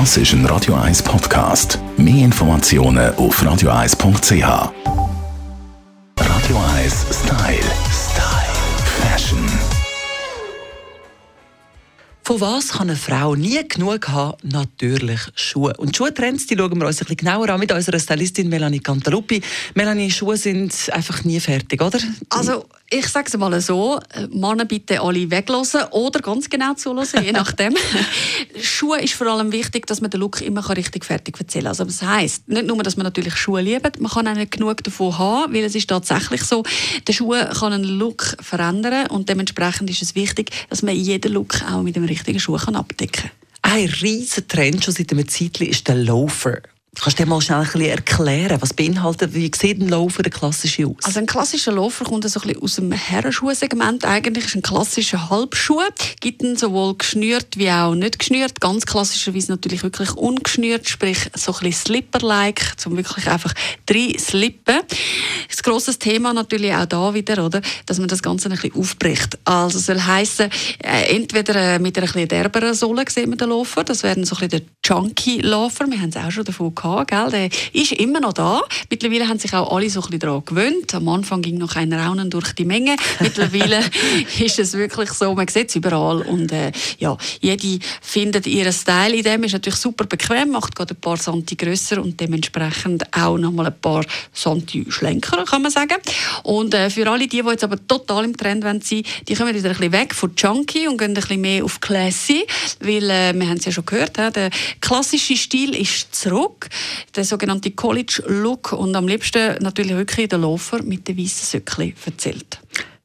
Das ist ein Radio 1 Podcast. Mehr Informationen auf radio1.ch. Radio 1 Style. Style. Fashion. Von was kann eine Frau nie genug haben? Natürlich Schuhe. Und Schuhtrends, die schauen wir uns ein bisschen genauer an mit unserer Stylistin Melanie Cantaluppi. Melanie, Schuhe sind einfach nie fertig, oder? Also, ich sage es mal so, Männer bitte alle weglassen oder ganz genau zulassen, je nachdem. Schuhe ist vor allem wichtig, dass man den Look immer richtig fertig erzählen kann. Also das heisst, nicht nur, dass man natürlich Schuhe liebt, man kann auch nicht genug davon haben, weil es ist tatsächlich so, der Schuh kann einen Look verändern und dementsprechend ist es wichtig, dass man jeden Look auch mit dem richtigen Schuh kann abdecken kann. Ein riesen Trend schon seit einem Zeitchen ist der Loafer. Kannst du dir mal schnell ein bisschen erklären, was beinhaltet, wie sieht ein Loafer, der klassische aus? Also ein klassischer Loafer kommt so ein bisschen aus dem Herrenschuhsegment. Eigentlich ist ein klassischer Halbschuh. Gibt ihn sowohl geschnürt wie auch nicht geschnürt. Ganz klassischerweise natürlich wirklich ungeschnürt, sprich so ein bisschen Slipper-like, zum wirklich einfach drei Slippen. Das grosse Thema natürlich auch da wieder, oder, dass man das Ganze ein bisschen aufbricht. Also soll heißen, äh, entweder äh, mit einer etwas derberen Sohle sieht man den Loafer, das wäre so ein bisschen der Chunky Loafer. Wir haben es auch schon davon gehabt gehabt, gell? der ist immer noch da. Mittlerweile haben sich auch alle so ein bisschen daran gewöhnt. Am Anfang ging noch ein Raunen durch die Menge. Mittlerweile ist es wirklich so, man sieht es überall und äh, ja, jede findet ihren Style in dem, ist natürlich super bequem, macht gerade ein paar Santi grösser und dementsprechend auch noch mal ein paar Santi schlenker, kann man sagen. Und äh, für alle die, die jetzt aber total im Trend sein wollen, die kommen wieder ein bisschen weg von Junkie und gehen ein bisschen mehr auf Classy, weil äh, wir haben es ja schon gehört, der klassische Stil ist zurück der sogenannte College Look und am liebsten natürlich wirklich der Loafer mit den weißen Söckchen verzählt.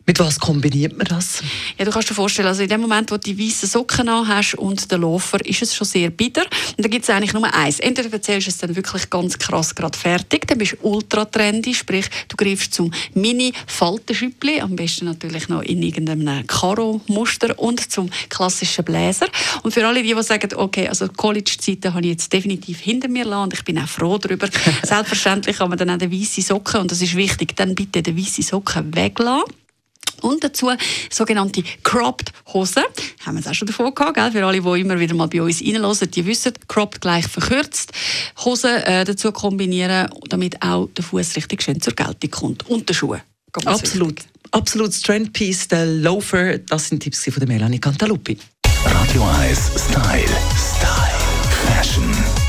Mit was kombiniert man das? Ja, du kannst dir vorstellen, also in dem Moment, wo du die weißen Socken an hast und den Loafer, ist es schon sehr bitter. Und da gibt es eigentlich nur eins. Entweder erzählst du es dann wirklich ganz krass gerade fertig, dann bist du ultra trendy, sprich, du greifst zum Mini-Faltenschüppli, am besten natürlich noch in irgendeinem Karo-Muster und zum klassischen Bläser. Und für alle die, die sagen, okay, also College-Zeiten habe ich jetzt definitiv hinter mir lassen und ich bin auch froh darüber. Selbstverständlich kann man dann auch den weißen Socken, und das ist wichtig, dann bitte den weißen Socken weglassen. Und dazu sogenannte Cropped Hosen. Haben wir es auch schon davon gehabt, gell? Für alle, die immer wieder mal bei uns reinhören, die wissen, Cropped gleich verkürzt. Hosen äh, dazu kombinieren, damit auch der Fuß richtig schön zur Geltung kommt. Und der Schuhe. Absolut. Absolut Trendpiece, der Loafer. Das sind Tipps von der Melanie Cantaluppi. Radio 1 Style. Style. Fashion.